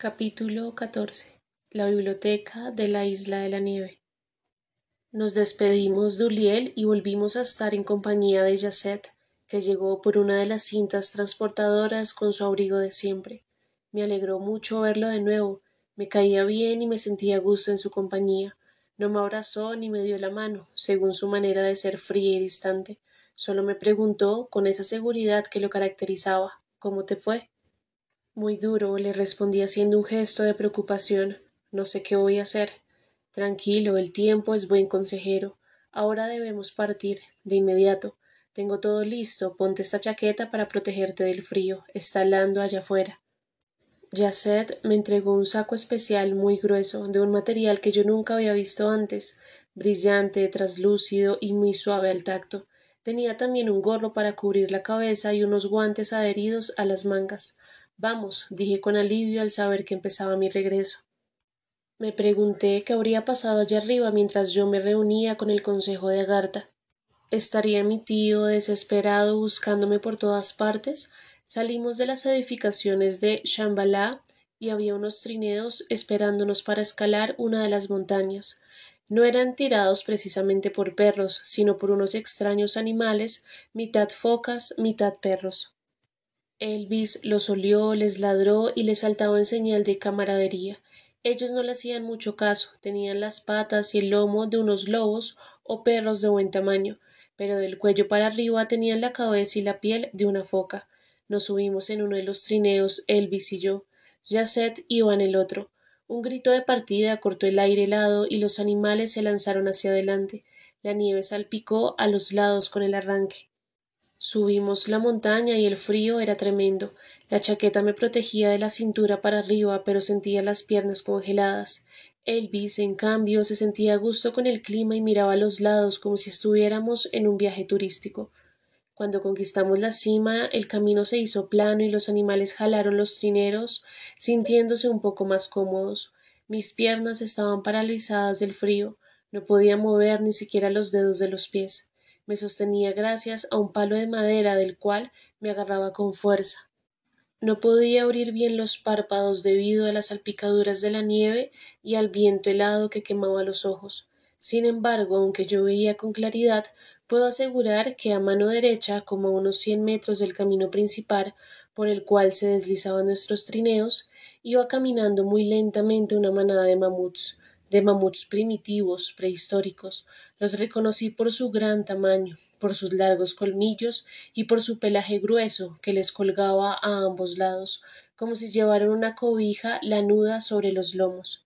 Capítulo 14 La biblioteca de la isla de la nieve. Nos despedimos de Uliel y volvimos a estar en compañía de Yasset, que llegó por una de las cintas transportadoras con su abrigo de siempre. Me alegró mucho verlo de nuevo, me caía bien y me sentía a gusto en su compañía. No me abrazó ni me dio la mano, según su manera de ser fría y distante. Solo me preguntó, con esa seguridad que lo caracterizaba, ¿cómo te fue? Muy duro, le respondí haciendo un gesto de preocupación. No sé qué voy a hacer. Tranquilo, el tiempo es buen consejero. Ahora debemos partir, de inmediato. Tengo todo listo, ponte esta chaqueta para protegerte del frío. Está helando allá afuera. Yasset me entregó un saco especial muy grueso, de un material que yo nunca había visto antes, brillante, traslúcido y muy suave al tacto. Tenía también un gorro para cubrir la cabeza y unos guantes adheridos a las mangas. Vamos, dije con alivio al saber que empezaba mi regreso. Me pregunté qué habría pasado allá arriba mientras yo me reunía con el consejo de Agartha. ¿Estaría mi tío desesperado buscándome por todas partes? Salimos de las edificaciones de Shambhala y había unos trineos esperándonos para escalar una de las montañas. No eran tirados precisamente por perros, sino por unos extraños animales, mitad focas, mitad perros. Elvis los olió, les ladró y les saltaba en señal de camaradería. Ellos no le hacían mucho caso, tenían las patas y el lomo de unos lobos o perros de buen tamaño, pero del cuello para arriba tenían la cabeza y la piel de una foca. Nos subimos en uno de los trineos, Elvis y yo. Yasset iba en el otro. Un grito de partida cortó el aire helado y los animales se lanzaron hacia adelante. La nieve salpicó a los lados con el arranque. Subimos la montaña y el frío era tremendo. La chaqueta me protegía de la cintura para arriba, pero sentía las piernas congeladas. Elvis, en cambio, se sentía a gusto con el clima y miraba a los lados como si estuviéramos en un viaje turístico. Cuando conquistamos la cima, el camino se hizo plano y los animales jalaron los trineros, sintiéndose un poco más cómodos. Mis piernas estaban paralizadas del frío, no podía mover ni siquiera los dedos de los pies me sostenía gracias a un palo de madera del cual me agarraba con fuerza. No podía abrir bien los párpados debido a las salpicaduras de la nieve y al viento helado que quemaba los ojos. Sin embargo, aunque yo veía con claridad, puedo asegurar que a mano derecha, como a unos cien metros del camino principal por el cual se deslizaban nuestros trineos, iba caminando muy lentamente una manada de mamuts, de mamuts primitivos, prehistóricos. Los reconocí por su gran tamaño, por sus largos colmillos y por su pelaje grueso que les colgaba a ambos lados, como si llevaran una cobija lanuda sobre los lomos.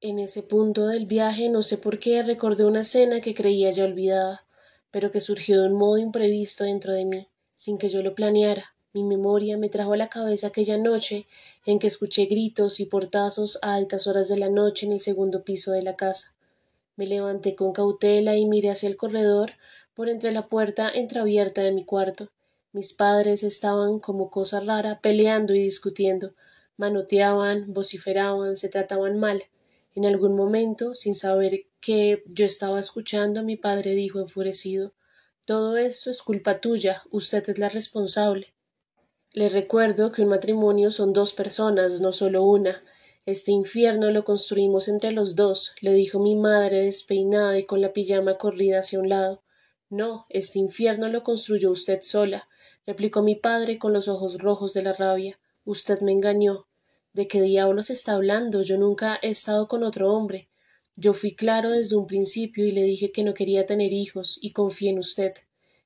En ese punto del viaje no sé por qué recordé una escena que creía ya olvidada, pero que surgió de un modo imprevisto dentro de mí, sin que yo lo planeara. Mi memoria me trajo a la cabeza aquella noche en que escuché gritos y portazos a altas horas de la noche en el segundo piso de la casa. Me levanté con cautela y miré hacia el corredor por entre la puerta entreabierta de mi cuarto. Mis padres estaban como cosa rara peleando y discutiendo, manoteaban, vociferaban, se trataban mal. En algún momento, sin saber que yo estaba escuchando, mi padre dijo enfurecido Todo esto es culpa tuya, usted es la responsable. Le recuerdo que un matrimonio son dos personas, no solo una. Este infierno lo construimos entre los dos, le dijo mi madre despeinada y con la pijama corrida hacia un lado. No, este infierno lo construyó usted sola, replicó mi padre con los ojos rojos de la rabia. Usted me engañó. ¿De qué diablos está hablando? Yo nunca he estado con otro hombre. Yo fui claro desde un principio y le dije que no quería tener hijos y confié en usted.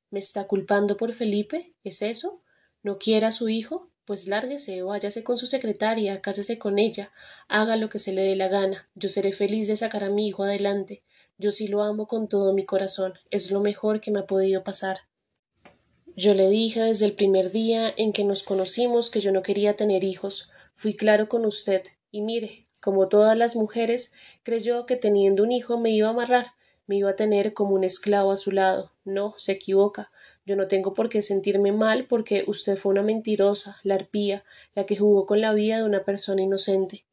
¿Me está culpando por Felipe? ¿Es eso? ¿No quiere a su hijo? Pues lárguese, váyase con su secretaria, cásese con ella, haga lo que se le dé la gana. Yo seré feliz de sacar a mi hijo adelante. Yo sí lo amo con todo mi corazón. Es lo mejor que me ha podido pasar. Yo le dije desde el primer día en que nos conocimos que yo no quería tener hijos. Fui claro con usted. Y mire, como todas las mujeres, creyó que teniendo un hijo me iba a amarrar, me iba a tener como un esclavo a su lado. No, se equivoca. Yo no tengo por qué sentirme mal porque usted fue una mentirosa, la arpía, la que jugó con la vida de una persona inocente.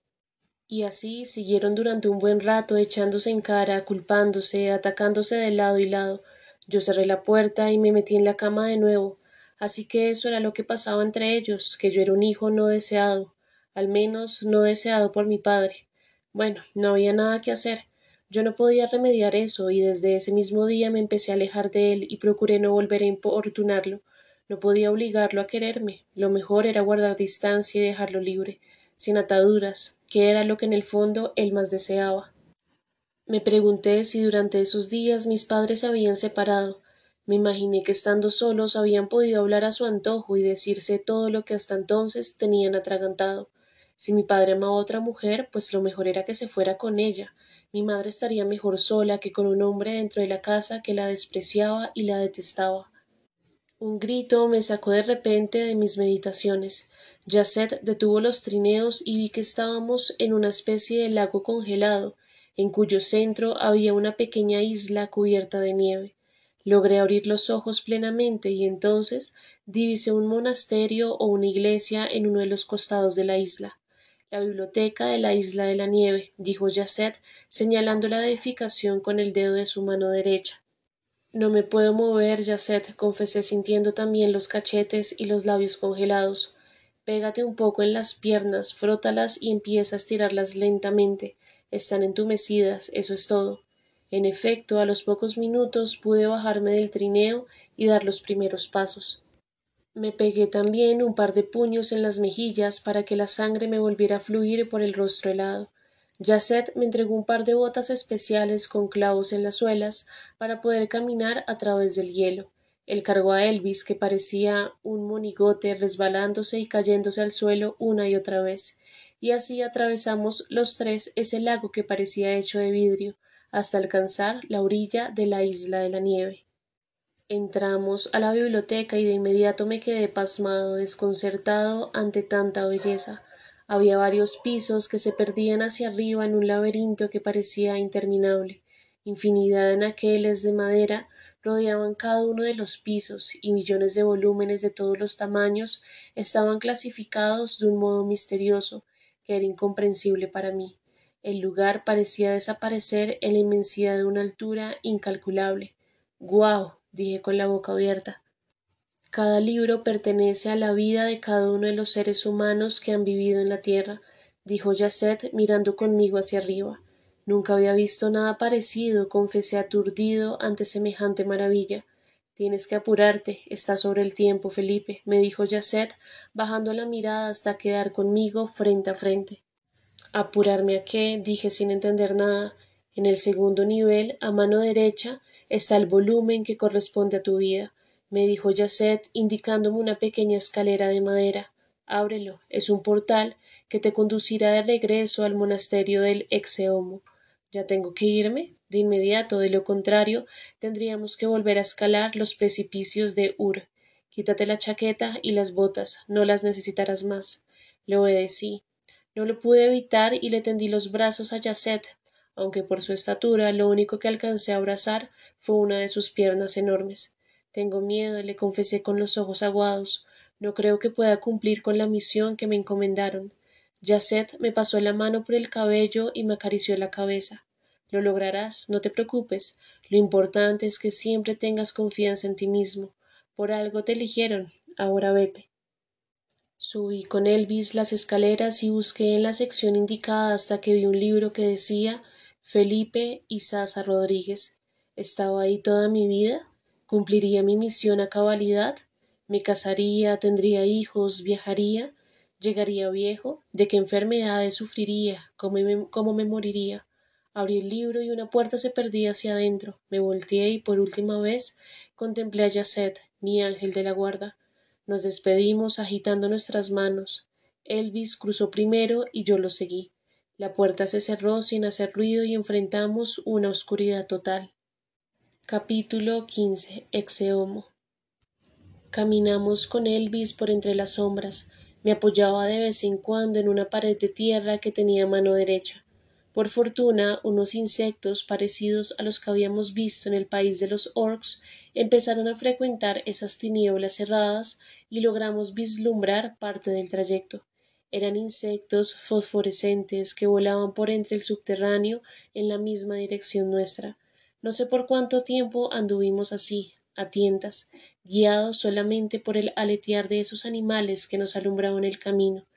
Y así siguieron durante un buen rato echándose en cara, culpándose, atacándose de lado y lado. Yo cerré la puerta y me metí en la cama de nuevo. Así que eso era lo que pasaba entre ellos, que yo era un hijo no deseado. al menos no deseado por mi padre. Bueno, no había nada que hacer. Yo no podía remediar eso, y desde ese mismo día me empecé a alejar de él y procuré no volver a importunarlo. No podía obligarlo a quererme. Lo mejor era guardar distancia y dejarlo libre, sin ataduras, que era lo que en el fondo él más deseaba. Me pregunté si durante esos días mis padres se habían separado. Me imaginé que estando solos habían podido hablar a su antojo y decirse todo lo que hasta entonces tenían atragantado. Si mi padre amaba a otra mujer, pues lo mejor era que se fuera con ella. Mi madre estaría mejor sola que con un hombre dentro de la casa que la despreciaba y la detestaba. Un grito me sacó de repente de mis meditaciones. Yasset detuvo los trineos y vi que estábamos en una especie de lago congelado, en cuyo centro había una pequeña isla cubierta de nieve. Logré abrir los ojos plenamente y entonces divisé un monasterio o una iglesia en uno de los costados de la isla. La biblioteca de la isla de la nieve, dijo Yasset, señalando la edificación con el dedo de su mano derecha. No me puedo mover, Yasset, confesé sintiendo también los cachetes y los labios congelados. Pégate un poco en las piernas, frótalas y empieza a estirarlas lentamente están entumecidas, eso es todo. En efecto, a los pocos minutos pude bajarme del trineo y dar los primeros pasos. Me pegué también un par de puños en las mejillas para que la sangre me volviera a fluir por el rostro helado. Yasset me entregó un par de botas especiales con clavos en las suelas para poder caminar a través del hielo. Él cargó a Elvis, que parecía un monigote resbalándose y cayéndose al suelo una y otra vez y así atravesamos los tres ese lago que parecía hecho de vidrio, hasta alcanzar la orilla de la isla de la nieve. Entramos a la biblioteca y de inmediato me quedé pasmado, desconcertado ante tanta belleza. Había varios pisos que se perdían hacia arriba en un laberinto que parecía interminable. Infinidad de anaqueles de madera rodeaban cada uno de los pisos y millones de volúmenes de todos los tamaños estaban clasificados de un modo misterioso que era incomprensible para mí. El lugar parecía desaparecer en la inmensidad de una altura incalculable. ¡Guau! Dije con la boca abierta. Cada libro pertenece a la vida de cada uno de los seres humanos que han vivido en la tierra, dijo Yasset mirando conmigo hacia arriba. Nunca había visto nada parecido, confesé aturdido ante semejante maravilla. Tienes que apurarte, está sobre el tiempo, Felipe, me dijo Yasset, bajando la mirada hasta quedar conmigo frente a frente. ¿Apurarme a qué? dije sin entender nada. En el segundo nivel, a mano derecha, está el volumen que corresponde a tu vida, me dijo Yasset, indicándome una pequeña escalera de madera. Ábrelo, es un portal que te conducirá de regreso al monasterio del Exeomo. ¿Ya tengo que irme? de inmediato, de lo contrario, tendríamos que volver a escalar los precipicios de Ur. Quítate la chaqueta y las botas, no las necesitarás más. Le obedecí. No lo pude evitar y le tendí los brazos a Yasset, aunque por su estatura lo único que alcancé a abrazar fue una de sus piernas enormes. Tengo miedo, le confesé con los ojos aguados. No creo que pueda cumplir con la misión que me encomendaron. Yasset me pasó la mano por el cabello y me acarició la cabeza. Lo lograrás, no te preocupes. Lo importante es que siempre tengas confianza en ti mismo. Por algo te eligieron. Ahora vete. Subí con Elvis las escaleras y busqué en la sección indicada hasta que vi un libro que decía Felipe y Sasa Rodríguez. ¿Estaba ahí toda mi vida? ¿Cumpliría mi misión a cabalidad? ¿Me casaría? ¿Tendría hijos? ¿Viajaría? ¿Llegaría viejo? ¿De qué enfermedades sufriría? ¿Cómo me, cómo me moriría? Abrí el libro y una puerta se perdía hacia adentro. Me volteé y por última vez contemplé a Yasset, mi ángel de la guarda. Nos despedimos agitando nuestras manos. Elvis cruzó primero y yo lo seguí. La puerta se cerró sin hacer ruido y enfrentamos una oscuridad total. Capítulo 15. Exeomo. Caminamos con Elvis por entre las sombras. Me apoyaba de vez en cuando en una pared de tierra que tenía mano derecha. Por fortuna, unos insectos parecidos a los que habíamos visto en el país de los orcs empezaron a frecuentar esas tinieblas cerradas y logramos vislumbrar parte del trayecto. Eran insectos fosforescentes que volaban por entre el subterráneo en la misma dirección nuestra. No sé por cuánto tiempo anduvimos así, a tientas, guiados solamente por el aletear de esos animales que nos alumbraban el camino.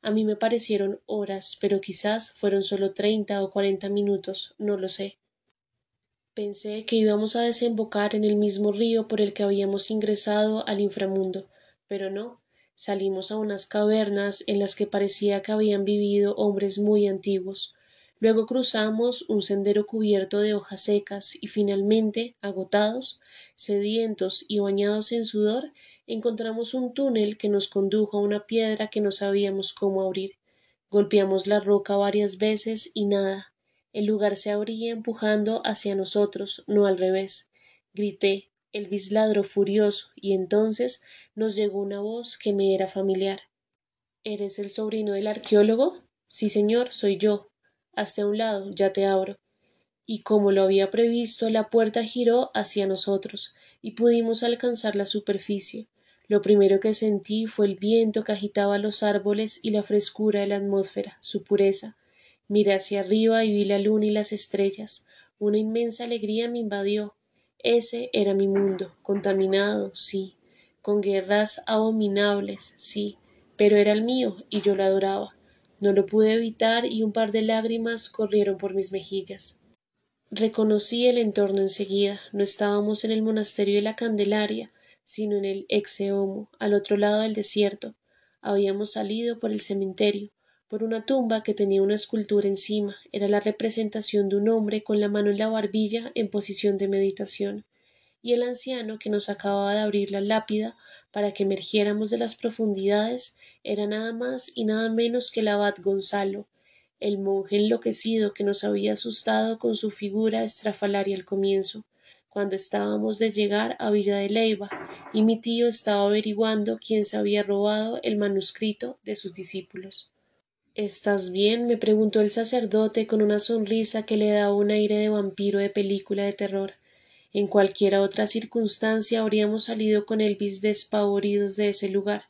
A mí me parecieron horas, pero quizás fueron solo treinta o cuarenta minutos, no lo sé. Pensé que íbamos a desembocar en el mismo río por el que habíamos ingresado al inframundo, pero no. Salimos a unas cavernas en las que parecía que habían vivido hombres muy antiguos. Luego cruzamos un sendero cubierto de hojas secas y finalmente, agotados, sedientos y bañados en sudor, encontramos un túnel que nos condujo a una piedra que no sabíamos cómo abrir. Golpeamos la roca varias veces y nada. El lugar se abría empujando hacia nosotros, no al revés. Grité. El ladró furioso, y entonces nos llegó una voz que me era familiar. ¿Eres el sobrino del arqueólogo? Sí, señor, soy yo. Hasta un lado, ya te abro. Y como lo había previsto, la puerta giró hacia nosotros, y pudimos alcanzar la superficie. Lo primero que sentí fue el viento que agitaba los árboles y la frescura de la atmósfera, su pureza. Miré hacia arriba y vi la luna y las estrellas. Una inmensa alegría me invadió. Ese era mi mundo, contaminado, sí, con guerras abominables, sí, pero era el mío y yo lo adoraba. No lo pude evitar y un par de lágrimas corrieron por mis mejillas. Reconocí el entorno enseguida. No estábamos en el monasterio de la Candelaria, sino en el Exeomo, al otro lado del desierto. Habíamos salido por el cementerio por una tumba que tenía una escultura encima. Era la representación de un hombre con la mano en la barbilla en posición de meditación, y el anciano que nos acababa de abrir la lápida para que emergiéramos de las profundidades era nada más y nada menos que el abad Gonzalo, el monje enloquecido que nos había asustado con su figura estrafalaria al comienzo, cuando estábamos de llegar a Villa de Leiva, y mi tío estaba averiguando quién se había robado el manuscrito de sus discípulos. ¿Estás bien? me preguntó el sacerdote con una sonrisa que le daba un aire de vampiro de película de terror. En cualquiera otra circunstancia habríamos salido con Elvis despavoridos de ese lugar.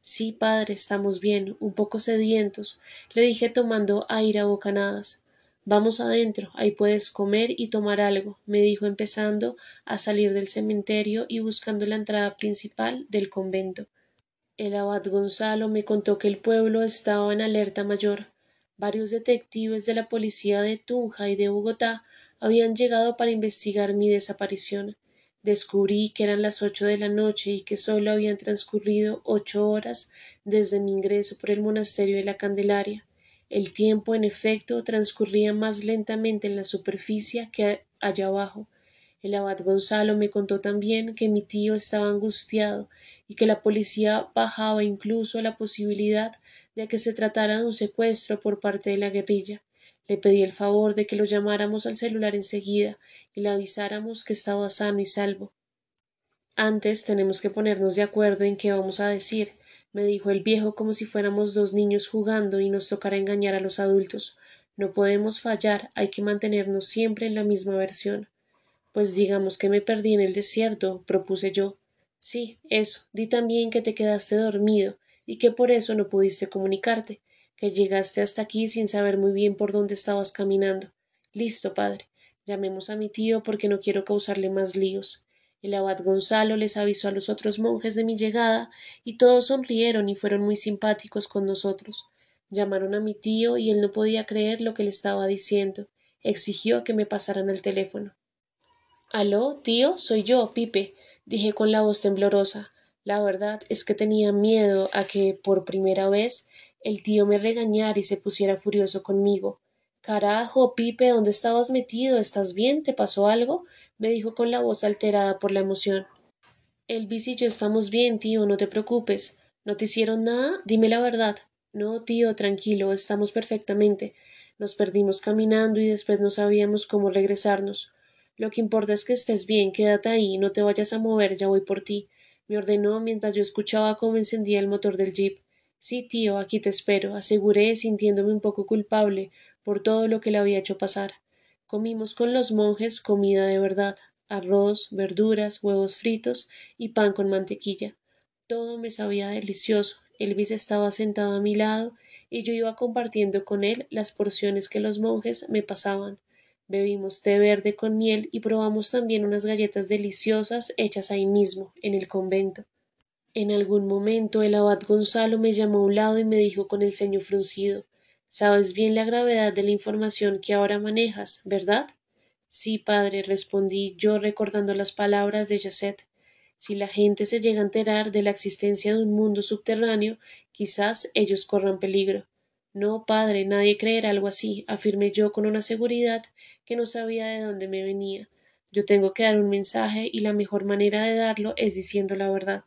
Sí, padre, estamos bien, un poco sedientos, le dije tomando aire a bocanadas. Vamos adentro, ahí puedes comer y tomar algo, me dijo empezando a salir del cementerio y buscando la entrada principal del convento. El abad Gonzalo me contó que el pueblo estaba en alerta mayor. Varios detectives de la policía de Tunja y de Bogotá habían llegado para investigar mi desaparición. Descubrí que eran las ocho de la noche y que solo habían transcurrido ocho horas desde mi ingreso por el monasterio de la Candelaria. El tiempo, en efecto, transcurría más lentamente en la superficie que allá abajo, el abad Gonzalo me contó también que mi tío estaba angustiado y que la policía bajaba incluso la posibilidad de que se tratara de un secuestro por parte de la guerrilla. Le pedí el favor de que lo llamáramos al celular enseguida y le avisáramos que estaba sano y salvo. Antes tenemos que ponernos de acuerdo en qué vamos a decir, me dijo el viejo como si fuéramos dos niños jugando y nos tocara engañar a los adultos. No podemos fallar, hay que mantenernos siempre en la misma versión. Pues digamos que me perdí en el desierto, propuse yo. Sí, eso. Di también que te quedaste dormido y que por eso no pudiste comunicarte, que llegaste hasta aquí sin saber muy bien por dónde estabas caminando. Listo, padre. Llamemos a mi tío porque no quiero causarle más líos. El abad Gonzalo les avisó a los otros monjes de mi llegada y todos sonrieron y fueron muy simpáticos con nosotros. Llamaron a mi tío y él no podía creer lo que le estaba diciendo. Exigió que me pasaran el teléfono. Aló, tío, soy yo, Pipe, dije con la voz temblorosa. La verdad es que tenía miedo a que, por primera vez, el tío me regañara y se pusiera furioso conmigo. Carajo, Pipe, ¿dónde estabas metido? ¿Estás bien? ¿Te pasó algo? me dijo con la voz alterada por la emoción. Elvis y yo estamos bien, tío, no te preocupes. ¿No te hicieron nada? Dime la verdad. No, tío, tranquilo, estamos perfectamente. Nos perdimos caminando y después no sabíamos cómo regresarnos. Lo que importa es que estés bien, quédate ahí, no te vayas a mover, ya voy por ti, me ordenó mientras yo escuchaba cómo encendía el motor del jeep. Sí, tío, aquí te espero, aseguré, sintiéndome un poco culpable por todo lo que le había hecho pasar. Comimos con los monjes comida de verdad, arroz, verduras, huevos fritos y pan con mantequilla. Todo me sabía delicioso. Elvis estaba sentado a mi lado y yo iba compartiendo con él las porciones que los monjes me pasaban. Bebimos té verde con miel y probamos también unas galletas deliciosas hechas ahí mismo, en el convento. En algún momento el abad Gonzalo me llamó a un lado y me dijo con el ceño fruncido Sabes bien la gravedad de la información que ahora manejas, ¿verdad? Sí, padre, respondí yo recordando las palabras de Yasset. Si la gente se llega a enterar de la existencia de un mundo subterráneo, quizás ellos corran peligro. No, padre, nadie creerá algo así, afirmé yo con una seguridad que no sabía de dónde me venía. Yo tengo que dar un mensaje y la mejor manera de darlo es diciendo la verdad.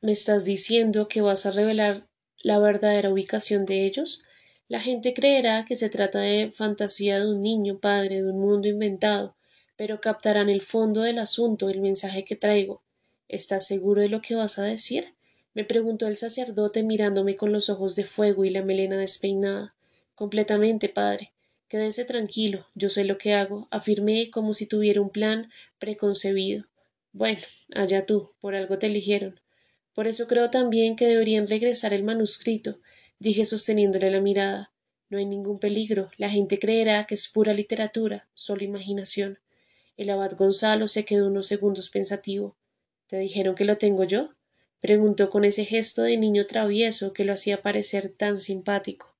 ¿Me estás diciendo que vas a revelar la verdadera ubicación de ellos? La gente creerá que se trata de fantasía de un niño padre de un mundo inventado, pero captarán el fondo del asunto, el mensaje que traigo. ¿Estás seguro de lo que vas a decir? Me preguntó el sacerdote mirándome con los ojos de fuego y la melena despeinada. Completamente, padre. Quédese tranquilo, yo sé lo que hago, afirmé como si tuviera un plan preconcebido. Bueno, allá tú, por algo te eligieron. Por eso creo también que deberían regresar el manuscrito, dije sosteniéndole la mirada. No hay ningún peligro, la gente creerá que es pura literatura, solo imaginación. El abad Gonzalo se quedó unos segundos pensativo. ¿Te dijeron que lo tengo yo? Preguntó con ese gesto de niño travieso que lo hacía parecer tan simpático.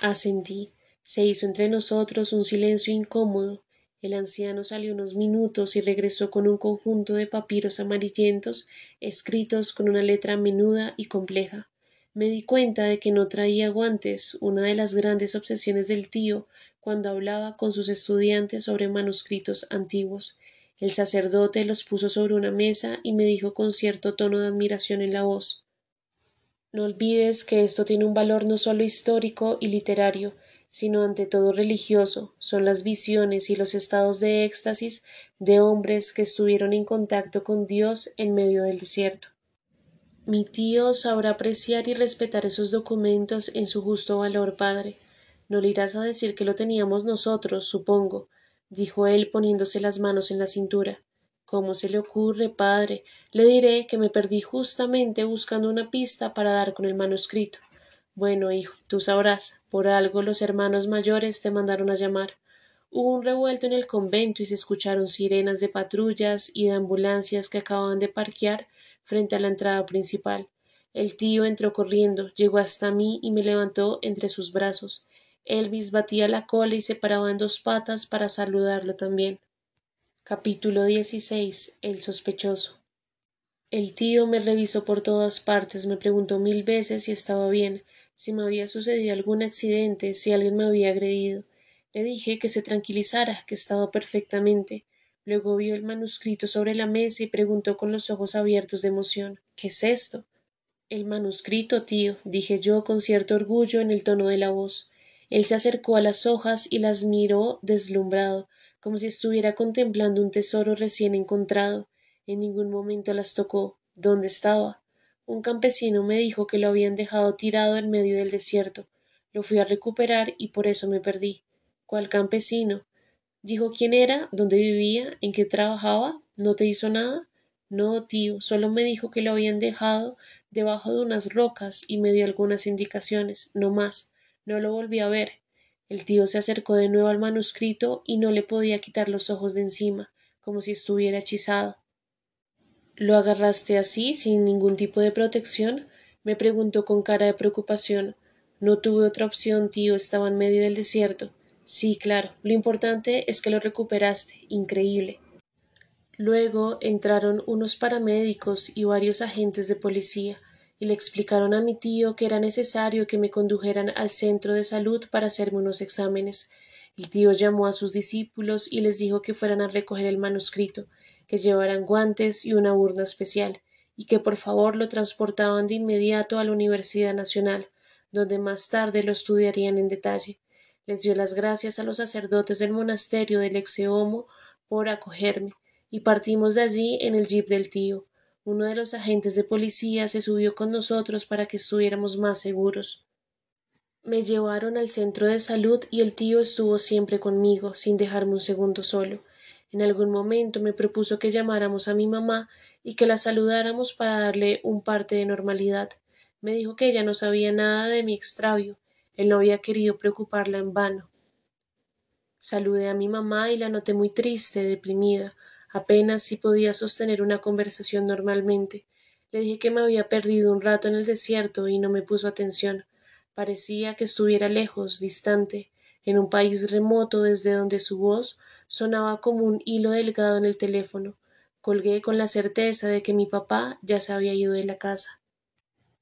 Asentí. Se hizo entre nosotros un silencio incómodo. El anciano salió unos minutos y regresó con un conjunto de papiros amarillentos escritos con una letra menuda y compleja. Me di cuenta de que no traía guantes, una de las grandes obsesiones del tío cuando hablaba con sus estudiantes sobre manuscritos antiguos. El sacerdote los puso sobre una mesa y me dijo con cierto tono de admiración en la voz No olvides que esto tiene un valor no solo histórico y literario, sino ante todo religioso, son las visiones y los estados de éxtasis de hombres que estuvieron en contacto con Dios en medio del desierto. Mi tío sabrá apreciar y respetar esos documentos en su justo valor, padre. No le irás a decir que lo teníamos nosotros, supongo, dijo él poniéndose las manos en la cintura. ¿Cómo se le ocurre, padre? Le diré que me perdí justamente buscando una pista para dar con el manuscrito. Bueno, hijo, tú sabrás, por algo los hermanos mayores te mandaron a llamar. Hubo un revuelto en el convento y se escucharon sirenas de patrullas y de ambulancias que acababan de parquear frente a la entrada principal. El tío entró corriendo, llegó hasta mí y me levantó entre sus brazos. Elvis batía la cola y se paraba en dos patas para saludarlo también. Capítulo 16. El sospechoso. El tío me revisó por todas partes, me preguntó mil veces si estaba bien, si me había sucedido algún accidente, si alguien me había agredido. Le dije que se tranquilizara, que estaba perfectamente. Luego vio el manuscrito sobre la mesa y preguntó con los ojos abiertos de emoción ¿Qué es esto? El manuscrito, tío, dije yo con cierto orgullo en el tono de la voz. Él se acercó a las hojas y las miró deslumbrado, como si estuviera contemplando un tesoro recién encontrado. En ningún momento las tocó. ¿Dónde estaba? Un campesino me dijo que lo habían dejado tirado en medio del desierto. Lo fui a recuperar y por eso me perdí. ¿Cuál campesino? ¿Dijo quién era? ¿Dónde vivía? ¿En qué trabajaba? ¿No te hizo nada? No, tío, solo me dijo que lo habían dejado debajo de unas rocas y me dio algunas indicaciones, no más. No lo volví a ver. El tío se acercó de nuevo al manuscrito y no le podía quitar los ojos de encima, como si estuviera hechizado. ¿Lo agarraste así, sin ningún tipo de protección? me preguntó con cara de preocupación. No tuve otra opción, tío, estaba en medio del desierto. Sí, claro. Lo importante es que lo recuperaste. Increíble. Luego entraron unos paramédicos y varios agentes de policía y le explicaron a mi tío que era necesario que me condujeran al centro de salud para hacerme unos exámenes. El tío llamó a sus discípulos y les dijo que fueran a recoger el manuscrito, que llevaran guantes y una urna especial, y que por favor lo transportaban de inmediato a la Universidad Nacional, donde más tarde lo estudiarían en detalle. Les dio las gracias a los sacerdotes del monasterio del Exeomo por acogerme, y partimos de allí en el jeep del tío. Uno de los agentes de policía se subió con nosotros para que estuviéramos más seguros. Me llevaron al centro de salud y el tío estuvo siempre conmigo, sin dejarme un segundo solo. En algún momento me propuso que llamáramos a mi mamá y que la saludáramos para darle un parte de normalidad. Me dijo que ella no sabía nada de mi extravío. Él no había querido preocuparla en vano. Saludé a mi mamá y la noté muy triste, deprimida. Apenas si podía sostener una conversación normalmente. Le dije que me había perdido un rato en el desierto y no me puso atención. Parecía que estuviera lejos, distante, en un país remoto desde donde su voz sonaba como un hilo delgado en el teléfono. Colgué con la certeza de que mi papá ya se había ido de la casa.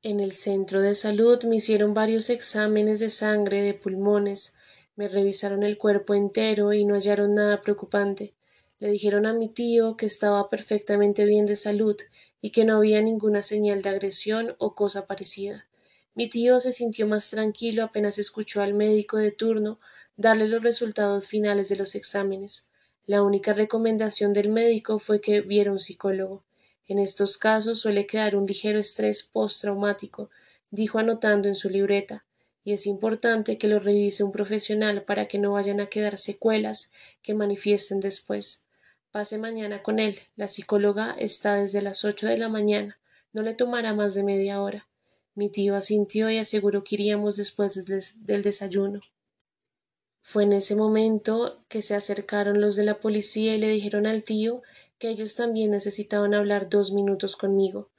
En el centro de salud me hicieron varios exámenes de sangre, de pulmones, me revisaron el cuerpo entero y no hallaron nada preocupante. Le dijeron a mi tío que estaba perfectamente bien de salud y que no había ninguna señal de agresión o cosa parecida. Mi tío se sintió más tranquilo apenas escuchó al médico de turno darle los resultados finales de los exámenes. La única recomendación del médico fue que viera un psicólogo. En estos casos suele quedar un ligero estrés postraumático, dijo anotando en su libreta, y es importante que lo revise un profesional para que no vayan a quedar secuelas que manifiesten después. Pase mañana con él. La psicóloga está desde las ocho de la mañana. No le tomará más de media hora. Mi tío asintió y aseguró que iríamos después del desayuno. Fue en ese momento que se acercaron los de la policía y le dijeron al tío que ellos también necesitaban hablar dos minutos conmigo.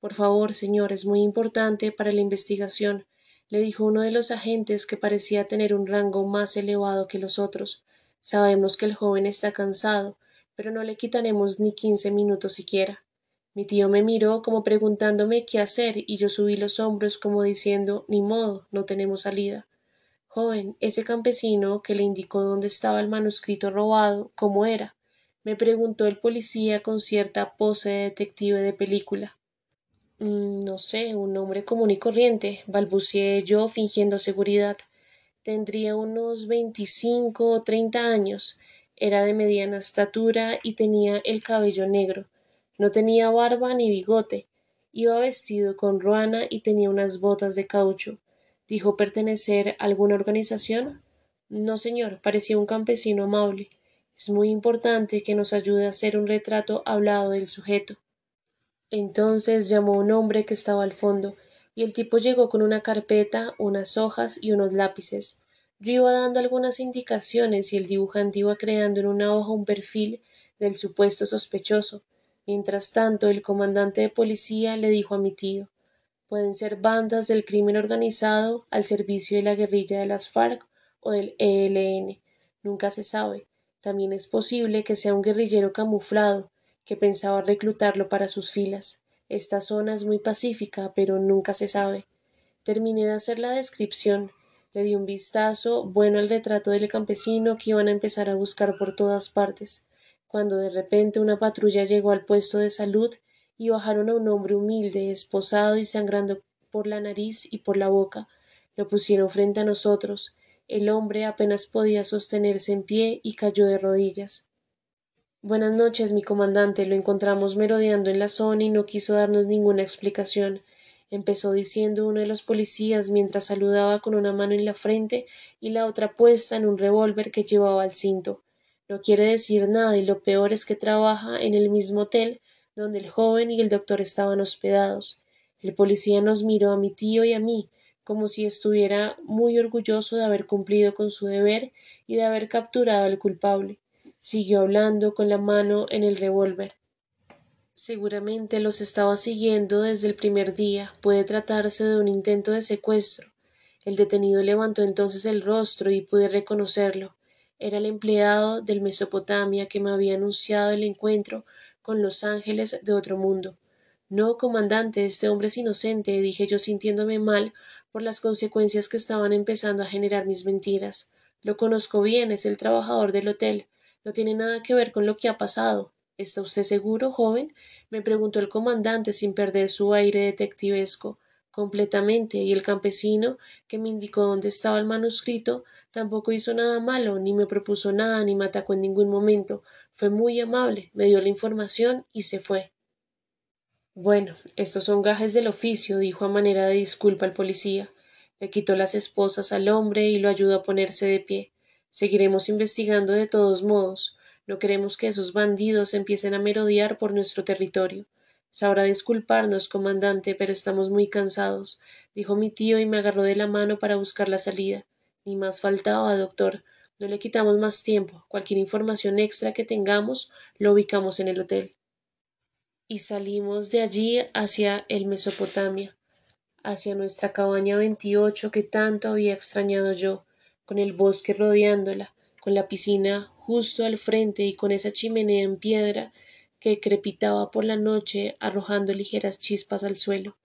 Por favor, señor, es muy importante para la investigación, le dijo uno de los agentes que parecía tener un rango más elevado que los otros. Sabemos que el joven está cansado, pero no le quitaremos ni quince minutos siquiera. Mi tío me miró como preguntándome qué hacer y yo subí los hombros como diciendo ni modo, no tenemos salida. Joven, ese campesino que le indicó dónde estaba el manuscrito robado, ¿cómo era? me preguntó el policía con cierta pose de detective de película. Mm, no sé, un hombre común y corriente, balbuceé yo fingiendo seguridad. Tendría unos veinticinco o treinta años, era de mediana estatura y tenía el cabello negro. No tenía barba ni bigote. Iba vestido con ruana y tenía unas botas de caucho. ¿Dijo pertenecer a alguna organización? No, señor, parecía un campesino amable. Es muy importante que nos ayude a hacer un retrato hablado del sujeto. Entonces llamó un hombre que estaba al fondo, y el tipo llegó con una carpeta, unas hojas y unos lápices. Yo iba dando algunas indicaciones y el dibujante iba creando en una hoja un perfil del supuesto sospechoso. Mientras tanto, el comandante de policía le dijo a mi tío pueden ser bandas del crimen organizado al servicio de la guerrilla de las FARC o del ELN. Nunca se sabe. También es posible que sea un guerrillero camuflado que pensaba reclutarlo para sus filas. Esta zona es muy pacífica, pero nunca se sabe. Terminé de hacer la descripción le di un vistazo bueno al retrato del campesino que iban a empezar a buscar por todas partes, cuando de repente una patrulla llegó al puesto de salud y bajaron a un hombre humilde, esposado y sangrando por la nariz y por la boca. Lo pusieron frente a nosotros. El hombre apenas podía sostenerse en pie y cayó de rodillas. Buenas noches, mi comandante. Lo encontramos merodeando en la zona y no quiso darnos ninguna explicación empezó diciendo uno de los policías mientras saludaba con una mano en la frente y la otra puesta en un revólver que llevaba al cinto. No quiere decir nada y lo peor es que trabaja en el mismo hotel donde el joven y el doctor estaban hospedados. El policía nos miró a mi tío y a mí como si estuviera muy orgulloso de haber cumplido con su deber y de haber capturado al culpable. Siguió hablando con la mano en el revólver. Seguramente los estaba siguiendo desde el primer día. Puede tratarse de un intento de secuestro. El detenido levantó entonces el rostro y pude reconocerlo. Era el empleado del Mesopotamia que me había anunciado el encuentro con los ángeles de otro mundo. No, comandante, este hombre es inocente, dije yo sintiéndome mal por las consecuencias que estaban empezando a generar mis mentiras. Lo conozco bien, es el trabajador del hotel. No tiene nada que ver con lo que ha pasado. ¿Está usted seguro, joven? me preguntó el comandante sin perder su aire detectivesco. Completamente, y el campesino, que me indicó dónde estaba el manuscrito, tampoco hizo nada malo, ni me propuso nada, ni me atacó en ningún momento. Fue muy amable, me dio la información y se fue. Bueno, estos son gajes del oficio, dijo a manera de disculpa el policía. Le quitó las esposas al hombre y lo ayudó a ponerse de pie. Seguiremos investigando de todos modos. No queremos que esos bandidos empiecen a merodear por nuestro territorio. Sabrá disculparnos, comandante, pero estamos muy cansados, dijo mi tío y me agarró de la mano para buscar la salida. Ni más faltaba, doctor. No le quitamos más tiempo. Cualquier información extra que tengamos lo ubicamos en el hotel. y salimos de allí hacia el Mesopotamia, hacia nuestra cabaña 28 que tanto había extrañado yo, con el bosque rodeándola, con la piscina justo al frente y con esa chimenea en piedra que crepitaba por la noche arrojando ligeras chispas al suelo.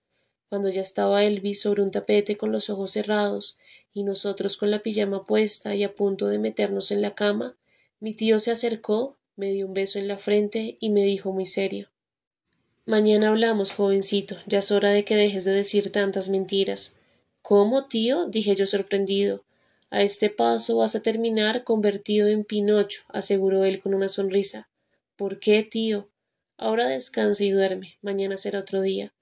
Cuando ya estaba Elvis sobre un tapete con los ojos cerrados y nosotros con la pijama puesta y a punto de meternos en la cama, mi tío se acercó, me dio un beso en la frente y me dijo muy serio Mañana hablamos, jovencito. Ya es hora de que dejes de decir tantas mentiras. ¿Cómo, tío? dije yo sorprendido. A este paso vas a terminar convertido en Pinocho, aseguró él con una sonrisa. ¿Por qué, tío? Ahora descansa y duerme. Mañana será otro día.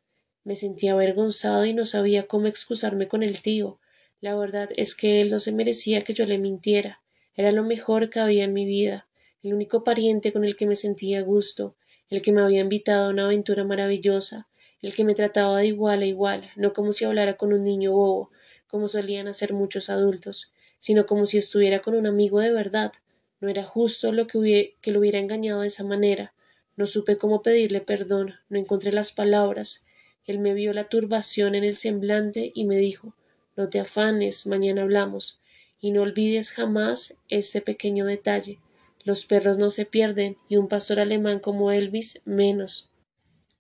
Me sentía avergonzado y no sabía cómo excusarme con el tío. La verdad es que él no se merecía que yo le mintiera. Era lo mejor que había en mi vida, el único pariente con el que me sentía a gusto, el que me había invitado a una aventura maravillosa, el que me trataba de igual a igual, no como si hablara con un niño bobo, como solían hacer muchos adultos, sino como si estuviera con un amigo de verdad. No era justo lo que, que lo hubiera engañado de esa manera. No supe cómo pedirle perdón, no encontré las palabras. Él me vio la turbación en el semblante y me dijo No te afanes, mañana hablamos, y no olvides jamás este pequeño detalle. Los perros no se pierden y un pastor alemán como Elvis menos.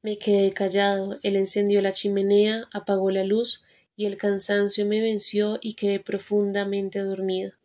Me quedé callado, él encendió la chimenea, apagó la luz y el cansancio me venció y quedé profundamente dormido.